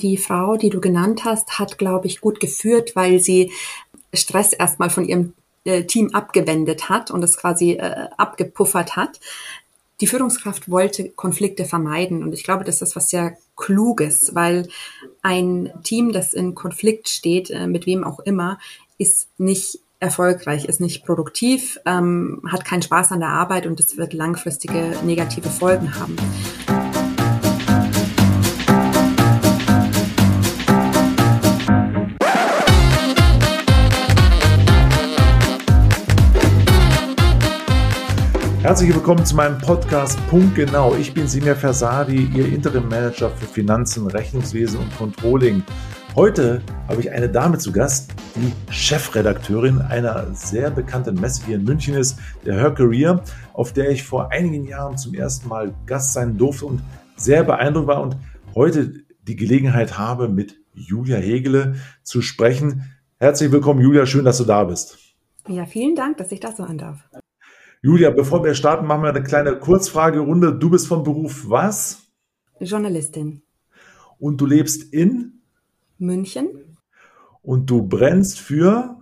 Die Frau, die du genannt hast, hat, glaube ich, gut geführt, weil sie Stress erstmal von ihrem äh, Team abgewendet hat und es quasi äh, abgepuffert hat. Die Führungskraft wollte Konflikte vermeiden und ich glaube, das ist was sehr Kluges, weil ein Team, das in Konflikt steht, äh, mit wem auch immer, ist nicht erfolgreich, ist nicht produktiv, ähm, hat keinen Spaß an der Arbeit und es wird langfristige negative Folgen haben. Herzlich willkommen zu meinem Podcast Punkt Genau. Ich bin Simir Fersadi, Ihr Interim Manager für Finanzen, Rechnungswesen und Controlling. Heute habe ich eine Dame zu Gast, die Chefredakteurin einer sehr bekannten Messe hier in München ist, der Her Career, auf der ich vor einigen Jahren zum ersten Mal Gast sein durfte und sehr beeindruckt war und heute die Gelegenheit habe, mit Julia Hegele zu sprechen. Herzlich willkommen, Julia. Schön, dass du da bist. Ja, vielen Dank, dass ich das so an darf. Julia, bevor wir starten, machen wir eine kleine Kurzfragerunde. Du bist vom Beruf was? Journalistin. Und du lebst in? München. Und du brennst für?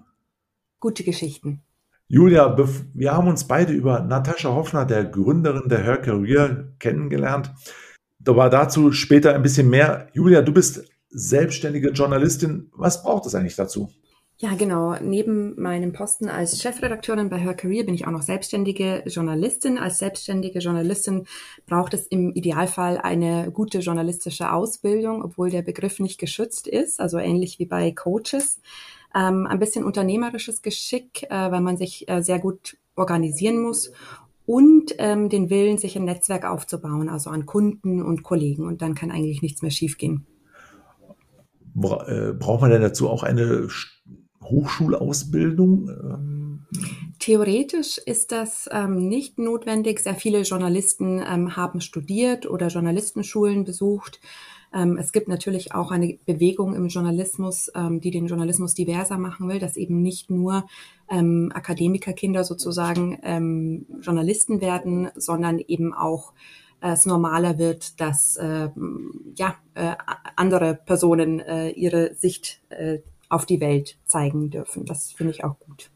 Gute Geschichten. Julia, wir haben uns beide über Natascha Hoffner, der Gründerin der Her Career, kennengelernt. Da war dazu später ein bisschen mehr. Julia, du bist selbstständige Journalistin. Was braucht es eigentlich dazu? Ja, genau. Neben meinem Posten als Chefredakteurin bei Her Career bin ich auch noch selbstständige Journalistin. Als selbstständige Journalistin braucht es im Idealfall eine gute journalistische Ausbildung, obwohl der Begriff nicht geschützt ist, also ähnlich wie bei Coaches. Ähm, ein bisschen unternehmerisches Geschick, äh, weil man sich äh, sehr gut organisieren muss und ähm, den Willen, sich ein Netzwerk aufzubauen, also an Kunden und Kollegen. Und dann kann eigentlich nichts mehr schiefgehen. Äh, braucht man denn dazu auch eine Hochschulausbildung? Ähm, Theoretisch ist das ähm, nicht notwendig. Sehr viele Journalisten ähm, haben studiert oder Journalistenschulen besucht. Ähm, es gibt natürlich auch eine Bewegung im Journalismus, ähm, die den Journalismus diverser machen will, dass eben nicht nur ähm, Akademikerkinder sozusagen Journalisten werden, sondern eben auch äh, es normaler wird, dass äh, ja, äh, andere Personen äh, ihre Sicht äh, auf die Welt zeigen dürfen. Das finde ich auch gut.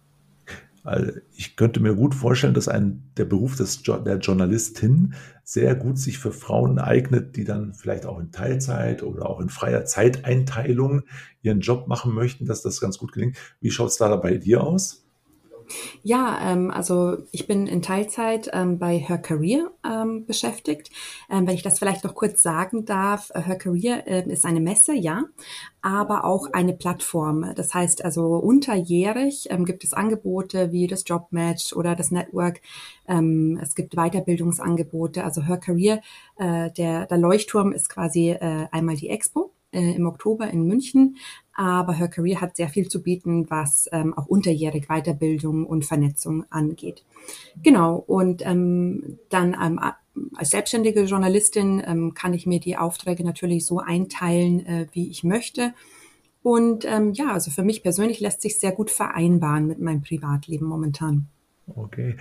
Also ich könnte mir gut vorstellen, dass ein, der Beruf des, der Journalistin sehr gut sich für Frauen eignet, die dann vielleicht auch in Teilzeit oder auch in freier Zeiteinteilung ihren Job machen möchten, dass das ganz gut gelingt. Wie schaut es da bei dir aus? Ja, ähm, also ich bin in Teilzeit ähm, bei Her Career ähm, beschäftigt. Ähm, wenn ich das vielleicht noch kurz sagen darf, äh, Her Career äh, ist eine Messe, ja, aber auch eine Plattform. Das heißt also unterjährig ähm, gibt es Angebote wie das Jobmatch oder das Network. Ähm, es gibt Weiterbildungsangebote. Also Her Career, äh, der, der Leuchtturm ist quasi äh, einmal die Expo äh, im Oktober in München. Aber Her Career hat sehr viel zu bieten, was ähm, auch unterjährig Weiterbildung und Vernetzung angeht. Genau, und ähm, dann ähm, als selbstständige Journalistin ähm, kann ich mir die Aufträge natürlich so einteilen, äh, wie ich möchte. Und ähm, ja, also für mich persönlich lässt sich sehr gut vereinbaren mit meinem Privatleben momentan. Okay.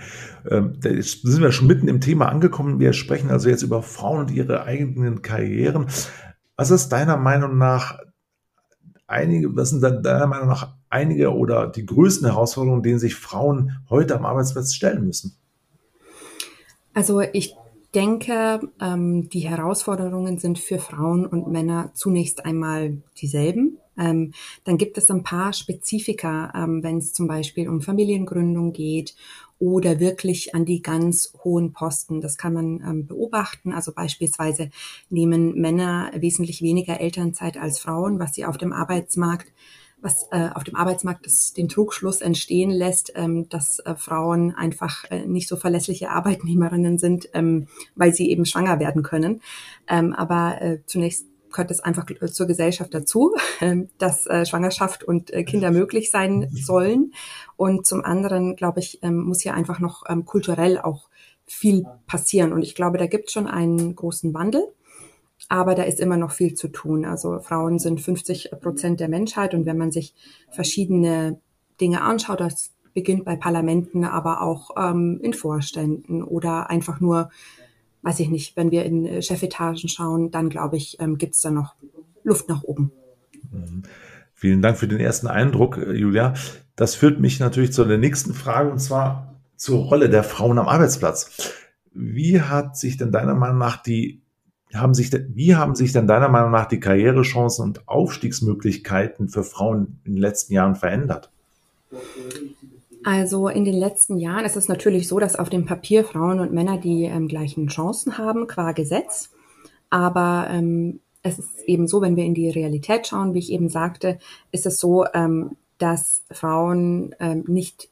Ähm, da sind wir schon mitten im Thema angekommen. Wir sprechen also jetzt über Frauen und ihre eigenen Karrieren. Was ist deiner Meinung nach einige, was sind deiner Meinung nach einige oder die größten Herausforderungen, denen sich Frauen heute am Arbeitsplatz stellen müssen? Also ich denke, ähm, die Herausforderungen sind für Frauen und Männer zunächst einmal dieselben. Ähm, dann gibt es ein paar Spezifika, ähm, wenn es zum Beispiel um Familiengründung geht oder wirklich an die ganz hohen Posten. Das kann man ähm, beobachten. Also beispielsweise nehmen Männer wesentlich weniger Elternzeit als Frauen, was sie auf dem Arbeitsmarkt was äh, auf dem Arbeitsmarkt das, den Trugschluss entstehen lässt, ähm, dass äh, Frauen einfach äh, nicht so verlässliche Arbeitnehmerinnen sind, ähm, weil sie eben schwanger werden können. Ähm, aber äh, zunächst gehört es einfach zur Gesellschaft dazu, ähm, dass äh, Schwangerschaft und äh, Kinder möglich sein sollen. Und zum anderen, glaube ich, ähm, muss hier einfach noch ähm, kulturell auch viel passieren. Und ich glaube, da gibt es schon einen großen Wandel. Aber da ist immer noch viel zu tun. Also Frauen sind 50 Prozent der Menschheit. Und wenn man sich verschiedene Dinge anschaut, das beginnt bei Parlamenten, aber auch ähm, in Vorständen oder einfach nur weiß ich nicht, wenn wir in äh, Chefetagen schauen, dann glaube ich, ähm, gibt es da noch Luft nach oben. Mhm. Vielen Dank für den ersten Eindruck, äh, Julia. Das führt mich natürlich zu der nächsten Frage und zwar zur Rolle der Frauen am Arbeitsplatz. Wie hat sich denn deiner Meinung nach die haben sich, wie haben sich denn deiner Meinung nach die Karrierechancen und Aufstiegsmöglichkeiten für Frauen in den letzten Jahren verändert? Also in den letzten Jahren ist es natürlich so, dass auf dem Papier Frauen und Männer die ähm, gleichen Chancen haben qua Gesetz. Aber ähm, es ist eben so, wenn wir in die Realität schauen, wie ich eben sagte, ist es so, ähm, dass Frauen ähm, nicht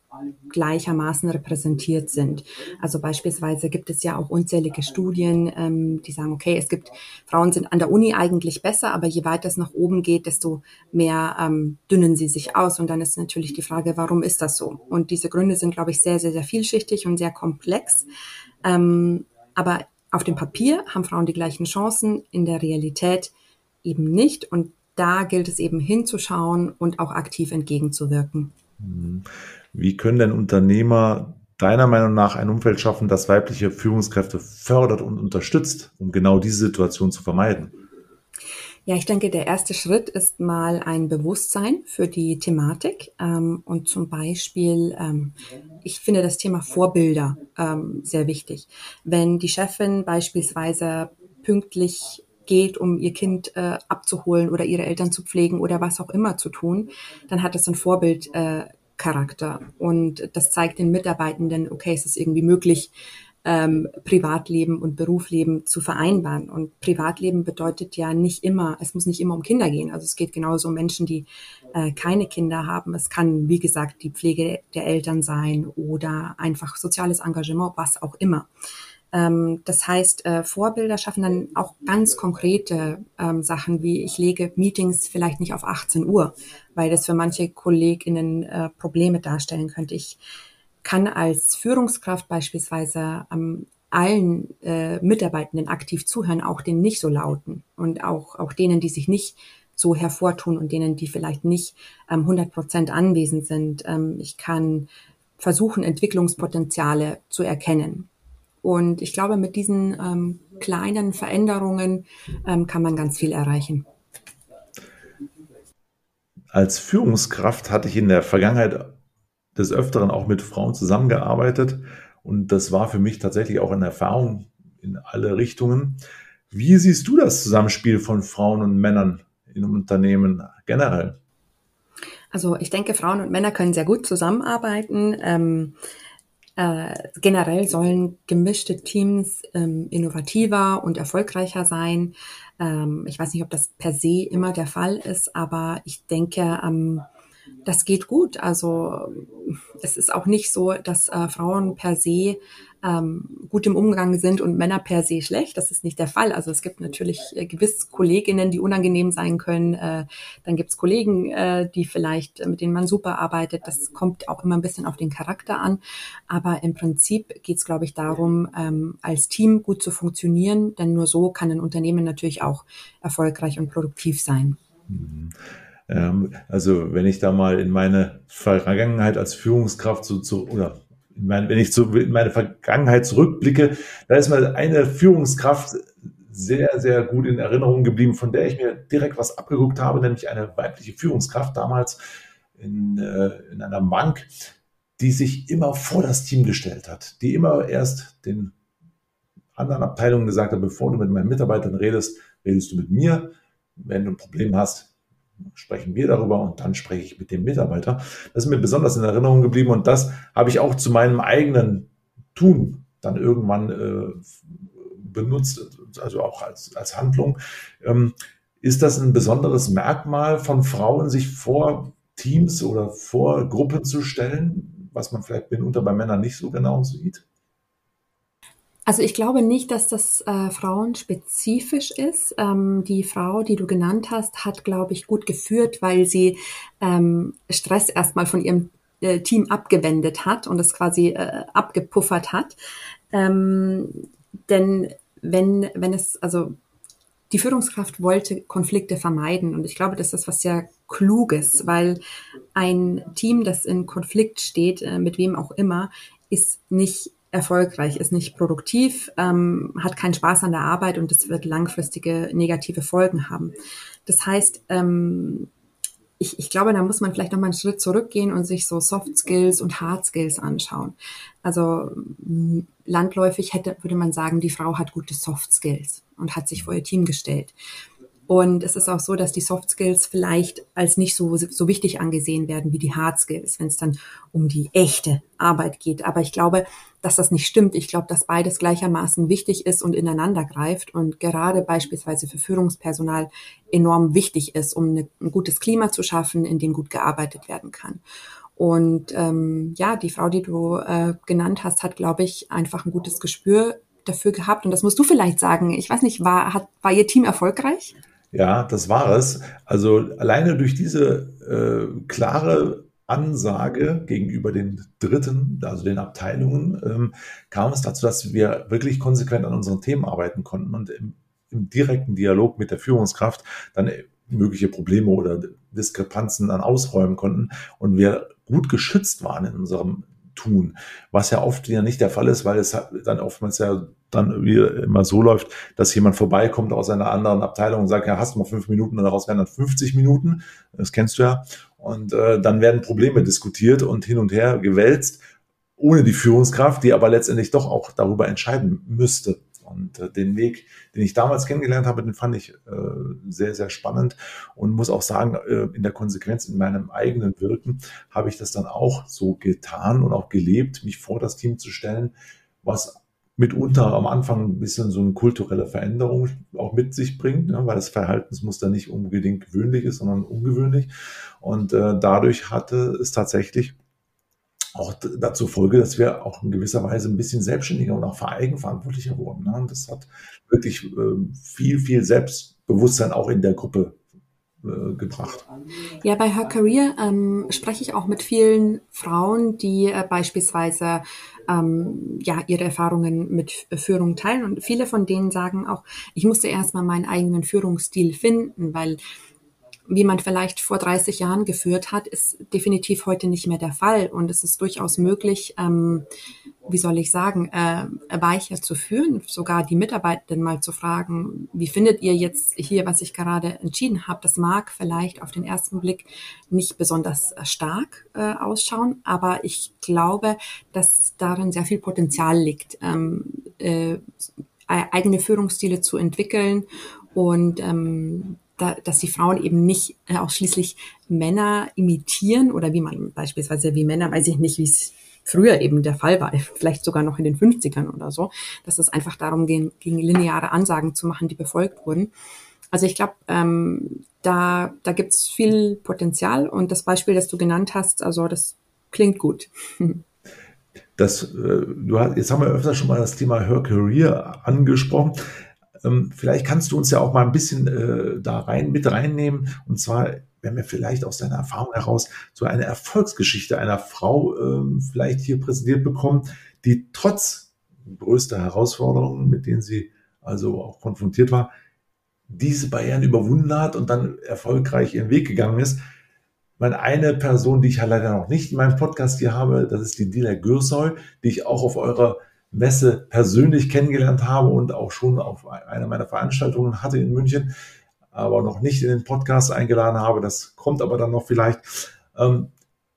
gleichermaßen repräsentiert sind. Also beispielsweise gibt es ja auch unzählige Studien, ähm, die sagen, okay, es gibt Frauen sind an der Uni eigentlich besser, aber je weiter es nach oben geht, desto mehr ähm, dünnen sie sich aus. Und dann ist natürlich die Frage, warum ist das so? Und diese Gründe sind, glaube ich, sehr, sehr, sehr vielschichtig und sehr komplex. Ähm, aber auf dem Papier haben Frauen die gleichen Chancen, in der Realität eben nicht. Und da gilt es eben hinzuschauen und auch aktiv entgegenzuwirken. Wie können denn Unternehmer deiner Meinung nach ein Umfeld schaffen, das weibliche Führungskräfte fördert und unterstützt, um genau diese Situation zu vermeiden? Ja, ich denke, der erste Schritt ist mal ein Bewusstsein für die Thematik ähm, und zum Beispiel, ähm, ich finde das Thema Vorbilder ähm, sehr wichtig. Wenn die Chefin beispielsweise pünktlich geht, um ihr Kind äh, abzuholen oder ihre Eltern zu pflegen oder was auch immer zu tun, dann hat das ein Vorbild äh, Charakter. Und das zeigt den Mitarbeitenden, okay, es ist irgendwie möglich, ähm, Privatleben und Berufsleben zu vereinbaren. Und Privatleben bedeutet ja nicht immer, es muss nicht immer um Kinder gehen. Also es geht genauso um Menschen, die äh, keine Kinder haben. Es kann, wie gesagt, die Pflege der Eltern sein oder einfach soziales Engagement, was auch immer. Ähm, das heißt, äh, Vorbilder schaffen dann auch ganz konkrete ähm, Sachen, wie ich lege Meetings vielleicht nicht auf 18 Uhr, weil das für manche KollegInnen äh, Probleme darstellen könnte. Ich kann als Führungskraft beispielsweise ähm, allen äh, Mitarbeitenden aktiv zuhören, auch den nicht so lauten und auch, auch denen, die sich nicht so hervortun und denen, die vielleicht nicht ähm, 100 Prozent anwesend sind. Ich kann versuchen, Entwicklungspotenziale zu erkennen. Und ich glaube, mit diesen ähm, kleinen Veränderungen ähm, kann man ganz viel erreichen. Als Führungskraft hatte ich in der Vergangenheit des Öfteren auch mit Frauen zusammengearbeitet und das war für mich tatsächlich auch eine Erfahrung in alle Richtungen. Wie siehst du das Zusammenspiel von Frauen und Männern in einem Unternehmen generell? Also ich denke, Frauen und Männer können sehr gut zusammenarbeiten. Ähm, äh, generell sollen gemischte Teams ähm, innovativer und erfolgreicher sein. Ähm, ich weiß nicht, ob das per se immer der Fall ist, aber ich denke, ähm, das geht gut. Also es ist auch nicht so, dass äh, Frauen per se ähm, gut im Umgang sind und Männer per se schlecht. Das ist nicht der Fall. Also es gibt natürlich äh, gewiss Kolleginnen, die unangenehm sein können. Äh, dann gibt es Kollegen, äh, die vielleicht, äh, mit denen man super arbeitet. Das kommt auch immer ein bisschen auf den Charakter an. Aber im Prinzip geht es, glaube ich, darum, ähm, als Team gut zu funktionieren. Denn nur so kann ein Unternehmen natürlich auch erfolgreich und produktiv sein. Mhm. Ähm, also wenn ich da mal in meine Vergangenheit als Führungskraft so zu, oder in mein, wenn ich zu, in meine Vergangenheit zurückblicke, da ist mal eine Führungskraft sehr, sehr gut in Erinnerung geblieben, von der ich mir direkt was abgeguckt habe, nämlich eine weibliche Führungskraft damals in, äh, in einer Bank, die sich immer vor das Team gestellt hat, die immer erst den anderen Abteilungen gesagt hat, bevor du mit meinen Mitarbeitern redest, redest du mit mir. Wenn du ein Problem hast, sprechen wir darüber und dann spreche ich mit dem Mitarbeiter. Das ist mir besonders in Erinnerung geblieben und das habe ich auch zu meinem eigenen Tun dann irgendwann äh, benutzt, also auch als, als Handlung. Ähm, ist das ein besonderes Merkmal von Frauen, sich vor Teams oder vor Gruppen zu stellen, was man vielleicht mitunter bei Männern nicht so genau sieht? Also ich glaube nicht, dass das äh, frauenspezifisch ist. Ähm, die Frau, die du genannt hast, hat, glaube ich, gut geführt, weil sie ähm, Stress erstmal von ihrem äh, Team abgewendet hat und es quasi äh, abgepuffert hat. Ähm, denn wenn, wenn es, also die Führungskraft wollte Konflikte vermeiden und ich glaube, das ist was sehr Kluges, weil ein Team, das in Konflikt steht, äh, mit wem auch immer, ist nicht erfolgreich, ist nicht produktiv, ähm, hat keinen Spaß an der Arbeit und es wird langfristige negative Folgen haben. Das heißt, ähm, ich, ich glaube, da muss man vielleicht noch mal einen Schritt zurückgehen und sich so Soft Skills und Hard Skills anschauen. Also landläufig hätte, würde man sagen, die Frau hat gute Soft Skills und hat sich vor ihr Team gestellt. Und es ist auch so, dass die Soft Skills vielleicht als nicht so, so wichtig angesehen werden wie die Hard Skills, wenn es dann um die echte Arbeit geht. Aber ich glaube, dass das nicht stimmt. Ich glaube, dass beides gleichermaßen wichtig ist und ineinander greift und gerade beispielsweise für Führungspersonal enorm wichtig ist, um eine, ein gutes Klima zu schaffen, in dem gut gearbeitet werden kann. Und ähm, ja, die Frau, die du äh, genannt hast, hat, glaube ich, einfach ein gutes Gespür dafür gehabt. Und das musst du vielleicht sagen. Ich weiß nicht, war, hat, war ihr Team erfolgreich? Ja, das war es. Also alleine durch diese äh, klare Ansage gegenüber den Dritten, also den Abteilungen, ähm, kam es dazu, dass wir wirklich konsequent an unseren Themen arbeiten konnten und im, im direkten Dialog mit der Führungskraft dann mögliche Probleme oder Diskrepanzen dann ausräumen konnten und wir gut geschützt waren in unserem tun. Was ja oft ja nicht der Fall ist, weil es dann oftmals ja dann wie immer so läuft, dass jemand vorbeikommt aus einer anderen Abteilung und sagt, ja, hast du mal fünf Minuten und daraus werden dann 50 Minuten. Das kennst du ja. Und äh, dann werden Probleme diskutiert und hin und her gewälzt, ohne die Führungskraft, die aber letztendlich doch auch darüber entscheiden müsste. Und äh, den Weg, den ich damals kennengelernt habe, den fand ich äh, sehr, sehr spannend und muss auch sagen, äh, in der Konsequenz in meinem eigenen Wirken habe ich das dann auch so getan und auch gelebt, mich vor das Team zu stellen, was mitunter am Anfang ein bisschen so eine kulturelle Veränderung auch mit sich bringt, ne, weil das Verhaltensmuster nicht unbedingt gewöhnlich ist, sondern ungewöhnlich. Und äh, dadurch hatte es tatsächlich auch dazu Folge, dass wir auch in gewisser Weise ein bisschen selbstständiger und auch eigenverantwortlicher wurden. Ne? Und das hat wirklich äh, viel, viel Selbstbewusstsein auch in der Gruppe gebracht. Ja, bei Her Career ähm, spreche ich auch mit vielen Frauen, die äh, beispielsweise ähm, ja ihre Erfahrungen mit Führung teilen und viele von denen sagen auch, ich musste erstmal meinen eigenen Führungsstil finden, weil wie man vielleicht vor 30 Jahren geführt hat, ist definitiv heute nicht mehr der Fall. Und es ist durchaus möglich, ähm, wie soll ich sagen, äh, weicher zu führen, sogar die Mitarbeitenden mal zu fragen, wie findet ihr jetzt hier, was ich gerade entschieden habe? Das mag vielleicht auf den ersten Blick nicht besonders äh, stark äh, ausschauen, aber ich glaube, dass darin sehr viel Potenzial liegt, ähm, äh, eigene Führungsstile zu entwickeln und ähm, da, dass die Frauen eben nicht äh, ausschließlich Männer imitieren oder wie man beispielsweise wie Männer, weiß ich nicht, wie es früher eben der Fall war, vielleicht sogar noch in den 50ern oder so, dass es einfach darum ging, ging lineare Ansagen zu machen, die befolgt wurden. Also ich glaube, ähm, da, da gibt es viel Potenzial und das Beispiel, das du genannt hast, also das klingt gut. Das, äh, du hast, jetzt haben wir öfter schon mal das Thema Her Career angesprochen. Ähm, vielleicht kannst du uns ja auch mal ein bisschen äh, da rein mit reinnehmen. Und zwar, wenn wir vielleicht aus deiner Erfahrung heraus so eine Erfolgsgeschichte einer Frau ähm, vielleicht hier präsentiert bekommen, die trotz größter Herausforderungen, mit denen sie also auch konfrontiert war, diese Barrieren überwunden hat und dann erfolgreich ihren Weg gegangen ist. Meine eine Person, die ich ja leider noch nicht in meinem Podcast hier habe, das ist die Dila Gürsoy, die ich auch auf eurer Messe persönlich kennengelernt habe und auch schon auf einer meiner Veranstaltungen hatte in München, aber noch nicht in den Podcast eingeladen habe. Das kommt aber dann noch vielleicht. Ähm,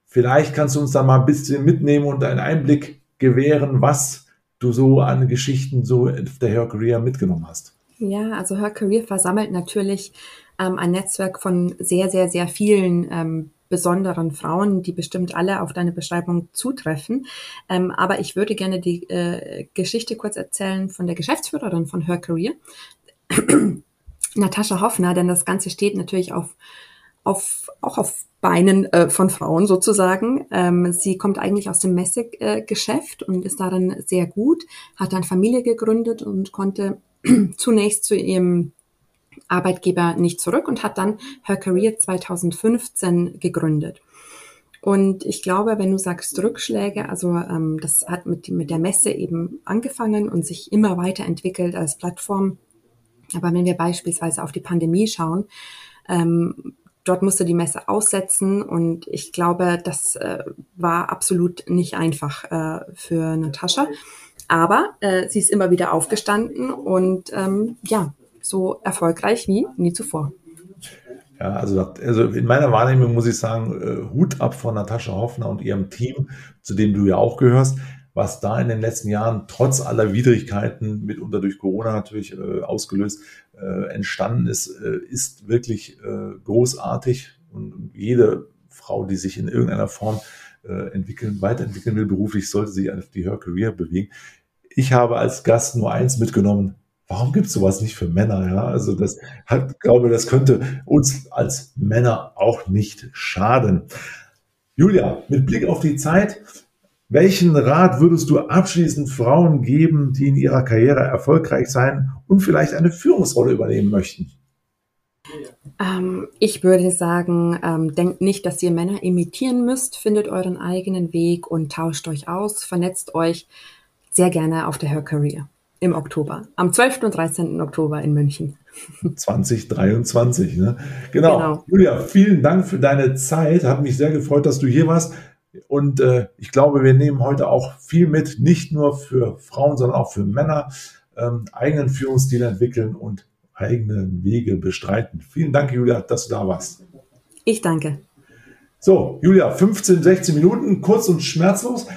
vielleicht kannst du uns da mal ein bisschen mitnehmen und einen Einblick gewähren, was du so an Geschichten so der Her Career mitgenommen hast. Ja, also Her Career versammelt natürlich ähm, ein Netzwerk von sehr, sehr, sehr vielen ähm, besonderen Frauen, die bestimmt alle auf deine Beschreibung zutreffen. Ähm, aber ich würde gerne die äh, Geschichte kurz erzählen von der Geschäftsführerin von Her Career, Natascha Hoffner, denn das Ganze steht natürlich auf, auf auch auf Beinen äh, von Frauen sozusagen. Ähm, sie kommt eigentlich aus dem Messegeschäft äh, und ist darin sehr gut, hat dann Familie gegründet und konnte zunächst zu ihrem Arbeitgeber nicht zurück und hat dann Her Career 2015 gegründet. Und ich glaube, wenn du sagst Rückschläge, also ähm, das hat mit, mit der Messe eben angefangen und sich immer weiterentwickelt als Plattform. Aber wenn wir beispielsweise auf die Pandemie schauen, ähm, dort musste die Messe aussetzen und ich glaube, das äh, war absolut nicht einfach äh, für Natascha. Aber äh, sie ist immer wieder aufgestanden und ähm, ja, so erfolgreich wie nie zuvor. Ja, also, also in meiner Wahrnehmung muss ich sagen, äh, Hut ab von Natascha Hoffner und ihrem Team, zu dem du ja auch gehörst, was da in den letzten Jahren trotz aller Widrigkeiten, mitunter durch Corona natürlich äh, ausgelöst, äh, entstanden ist, äh, ist wirklich äh, großartig. Und jede Frau, die sich in irgendeiner Form äh, entwickeln, weiterentwickeln will beruflich, sollte sich auf die Her Career bewegen. Ich habe als Gast nur eins mitgenommen. Warum gibt es sowas nicht für Männer? Ja, also das hat, glaube, das könnte uns als Männer auch nicht schaden. Julia, mit Blick auf die Zeit, welchen Rat würdest du abschließend Frauen geben, die in ihrer Karriere erfolgreich sein und vielleicht eine Führungsrolle übernehmen möchten? Ähm, ich würde sagen, ähm, denkt nicht, dass ihr Männer imitieren müsst, findet euren eigenen Weg und tauscht euch aus, vernetzt euch sehr gerne auf der Her Career im Oktober, am 12. und 13. Oktober in München. 2023, ne? Genau. genau. Julia, vielen Dank für deine Zeit. Hat mich sehr gefreut, dass du hier warst. Und äh, ich glaube, wir nehmen heute auch viel mit, nicht nur für Frauen, sondern auch für Männer, ähm, eigenen Führungsstil entwickeln und eigene Wege bestreiten. Vielen Dank, Julia, dass du da warst. Ich danke. So, Julia, 15, 16 Minuten, kurz und schmerzlos.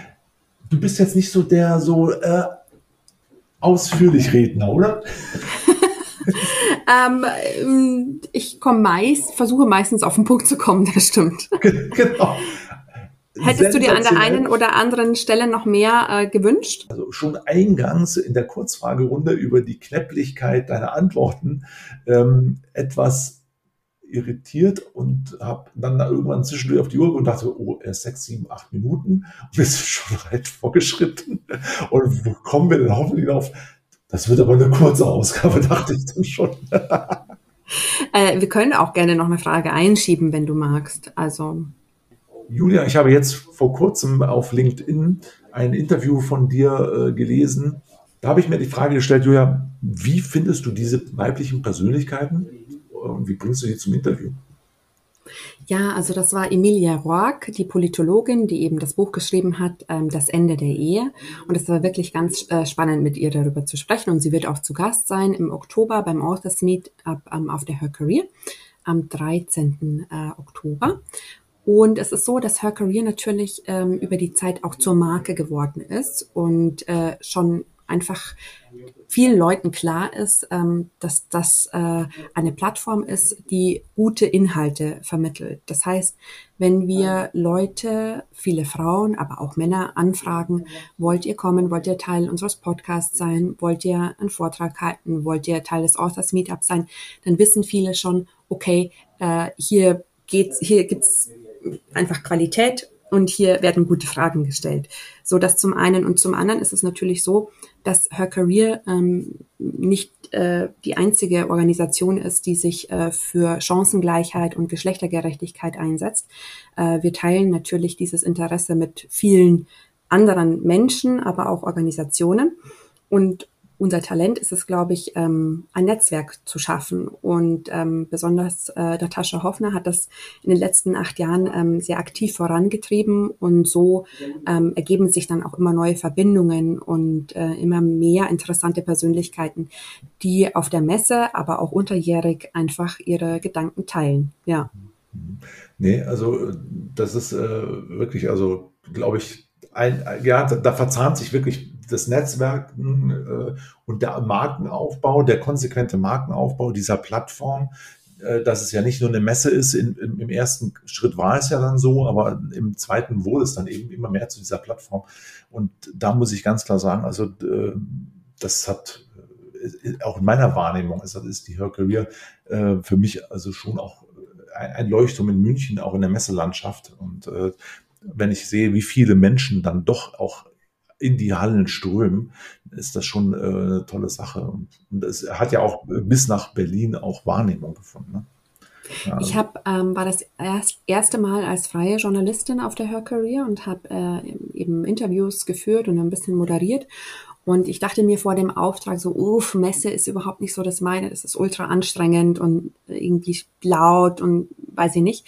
Du bist jetzt nicht so der so äh, ausführlich Redner, oder? ähm, ich komme meist, versuche meistens auf den Punkt zu kommen, das stimmt. Genau. Hättest du dir an der einen oder anderen Stelle noch mehr äh, gewünscht? Also schon eingangs in der Kurzfragerunde über die Knäpplichkeit deiner Antworten ähm, etwas irritiert und habe dann irgendwann zwischendurch auf die Uhr und dachte, oh, sechs, sieben, acht Minuten und wir sind schon weit vorgeschritten. Und wo kommen wir denn hoffentlich auf? Das wird aber eine kurze Ausgabe, dachte ich dann schon. äh, wir können auch gerne noch eine Frage einschieben, wenn du magst. Also Julia, ich habe jetzt vor kurzem auf LinkedIn ein Interview von dir äh, gelesen. Da habe ich mir die Frage gestellt, Julia, wie findest du diese weiblichen Persönlichkeiten und wie bringst du die zum Interview? Ja, also das war Emilia Roark, die Politologin, die eben das Buch geschrieben hat, ähm, Das Ende der Ehe. Und es war wirklich ganz äh, spannend, mit ihr darüber zu sprechen. Und sie wird auch zu Gast sein im Oktober beim Authors Meet ab, ähm, auf der Her Career am 13. Äh, Oktober. Und es ist so, dass Her Career natürlich ähm, über die Zeit auch zur Marke geworden ist und äh, schon einfach vielen Leuten klar ist, ähm, dass das äh, eine Plattform ist, die gute Inhalte vermittelt. Das heißt, wenn wir Leute, viele Frauen, aber auch Männer anfragen, wollt ihr kommen, wollt ihr Teil unseres Podcasts sein, wollt ihr einen Vortrag halten, wollt ihr Teil des Authors Meetups sein, dann wissen viele schon, okay, äh, hier geht's, hier gibt's einfach Qualität und hier werden gute Fragen gestellt. So das zum einen und zum anderen ist es natürlich so, dass Her Career ähm, nicht äh, die einzige Organisation ist, die sich äh, für Chancengleichheit und Geschlechtergerechtigkeit einsetzt. Äh, wir teilen natürlich dieses Interesse mit vielen anderen Menschen, aber auch Organisationen. Und unser Talent ist es, glaube ich, ähm, ein Netzwerk zu schaffen. Und ähm, besonders äh, Natascha Hoffner hat das in den letzten acht Jahren ähm, sehr aktiv vorangetrieben. Und so ähm, ergeben sich dann auch immer neue Verbindungen und äh, immer mehr interessante Persönlichkeiten, die auf der Messe, aber auch unterjährig einfach ihre Gedanken teilen. Ja. Nee, also das ist äh, wirklich, also glaube ich, ein, ja, da verzahnt sich wirklich das Netzwerken äh, und der Markenaufbau, der konsequente Markenaufbau dieser Plattform, äh, dass es ja nicht nur eine Messe ist, in, im, im, ersten Schritt war es ja dann so, aber im zweiten wurde es dann eben immer mehr zu dieser Plattform. Und da muss ich ganz klar sagen, also äh, das hat äh, auch in meiner Wahrnehmung ist, ist die Her Career äh, für mich also schon auch ein, ein Leuchtturm in München, auch in der Messelandschaft. Und äh, wenn ich sehe, wie viele Menschen dann doch auch in die Hallen strömen, ist das schon äh, eine tolle Sache. Und, und es hat ja auch bis nach Berlin auch Wahrnehmung gefunden. Ne? Ja. Ich habe ähm, war das erst, erste Mal als freie Journalistin auf der Her Career und habe äh, eben Interviews geführt und ein bisschen moderiert. Und ich dachte mir vor dem Auftrag so, uff, Messe ist überhaupt nicht so das meine, das ist ultra anstrengend und irgendwie laut und weiß ich nicht.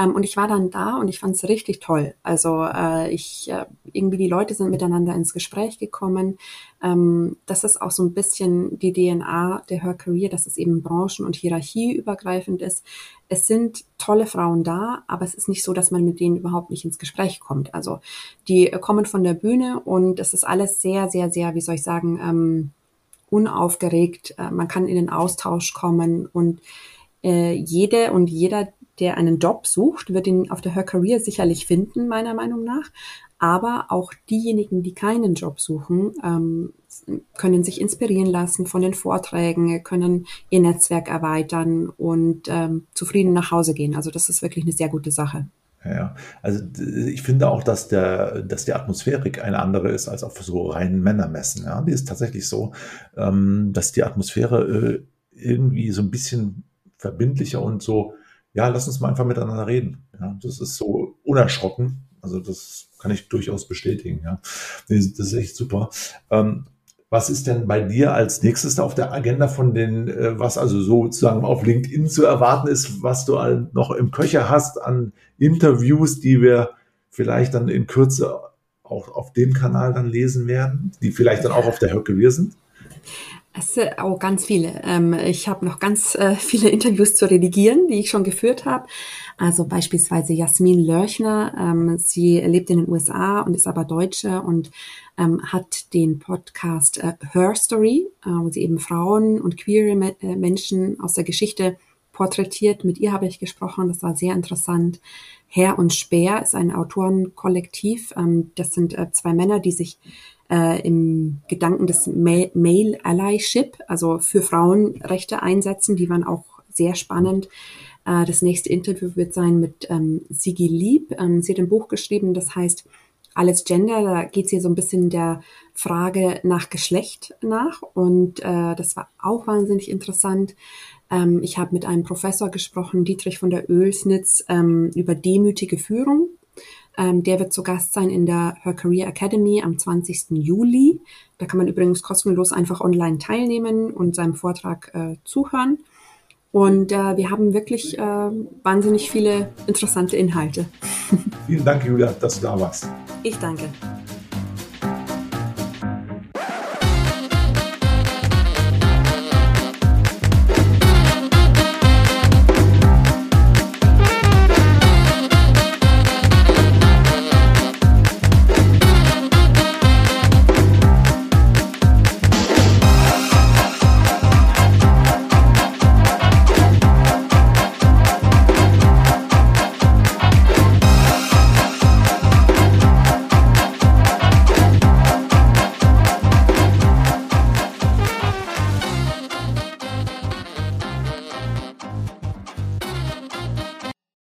Ähm, und ich war dann da und ich fand es richtig toll. Also äh, ich äh, irgendwie die Leute sind miteinander ins Gespräch gekommen. Ähm, das ist auch so ein bisschen die DNA der Her Career, dass es eben branchen- und hierarchieübergreifend ist. Es sind tolle Frauen da, aber es ist nicht so, dass man mit denen überhaupt nicht ins Gespräch kommt. Also die kommen von der Bühne und es ist alles sehr, sehr, sehr, wie soll ich sagen, ähm, unaufgeregt. Äh, man kann in den Austausch kommen und äh, jede und jeder, der einen Job sucht, wird ihn auf der Her Career sicherlich finden, meiner Meinung nach. Aber auch diejenigen, die keinen Job suchen, ähm, können sich inspirieren lassen von den Vorträgen, können ihr Netzwerk erweitern und ähm, zufrieden nach Hause gehen. Also das ist wirklich eine sehr gute Sache. Ja, also ich finde auch, dass der, dass die Atmosphärik eine andere ist als auf so reinen Männermessen. Ja, die ist tatsächlich so, ähm, dass die Atmosphäre äh, irgendwie so ein bisschen verbindlicher und so, ja, lass uns mal einfach miteinander reden. Ja, das ist so unerschrocken. Also das kann ich durchaus bestätigen. Ja, das ist echt super. Ähm, was ist denn bei dir als nächstes auf der Agenda von den, äh, was also sozusagen auf LinkedIn zu erwarten ist, was du noch im Köcher hast an Interviews, die wir vielleicht dann in Kürze auch auf dem Kanal dann lesen werden, die vielleicht dann auch auf der Höcke wir sind? Es auch ganz viele. Ähm, ich habe noch ganz äh, viele Interviews zu redigieren, die ich schon geführt habe. Also beispielsweise Jasmin Lörchner. Ähm, sie lebt in den USA und ist aber Deutsche und ähm, hat den Podcast äh, Her Story, äh, wo sie eben Frauen und queere Menschen aus der Geschichte porträtiert. Mit ihr habe ich gesprochen. Das war sehr interessant. Herr und Speer ist ein Autorenkollektiv. das sind zwei Männer, die sich äh, im Gedanken des Male Allyship, also für Frauenrechte einsetzen. Die waren auch sehr spannend. Äh, das nächste Interview wird sein mit ähm, Sigi Lieb. Ähm, sie hat ein Buch geschrieben, das heißt Alles Gender. Da geht es hier so ein bisschen der Frage nach Geschlecht nach. Und äh, das war auch wahnsinnig interessant. Ähm, ich habe mit einem Professor gesprochen, Dietrich von der Oelsnitz, ähm, über demütige Führung. Ähm, der wird zu Gast sein in der Her Career Academy am 20. Juli. Da kann man übrigens kostenlos einfach online teilnehmen und seinem Vortrag äh, zuhören. Und äh, wir haben wirklich äh, wahnsinnig viele interessante Inhalte. Vielen Dank, Julia, dass du da warst. Ich danke.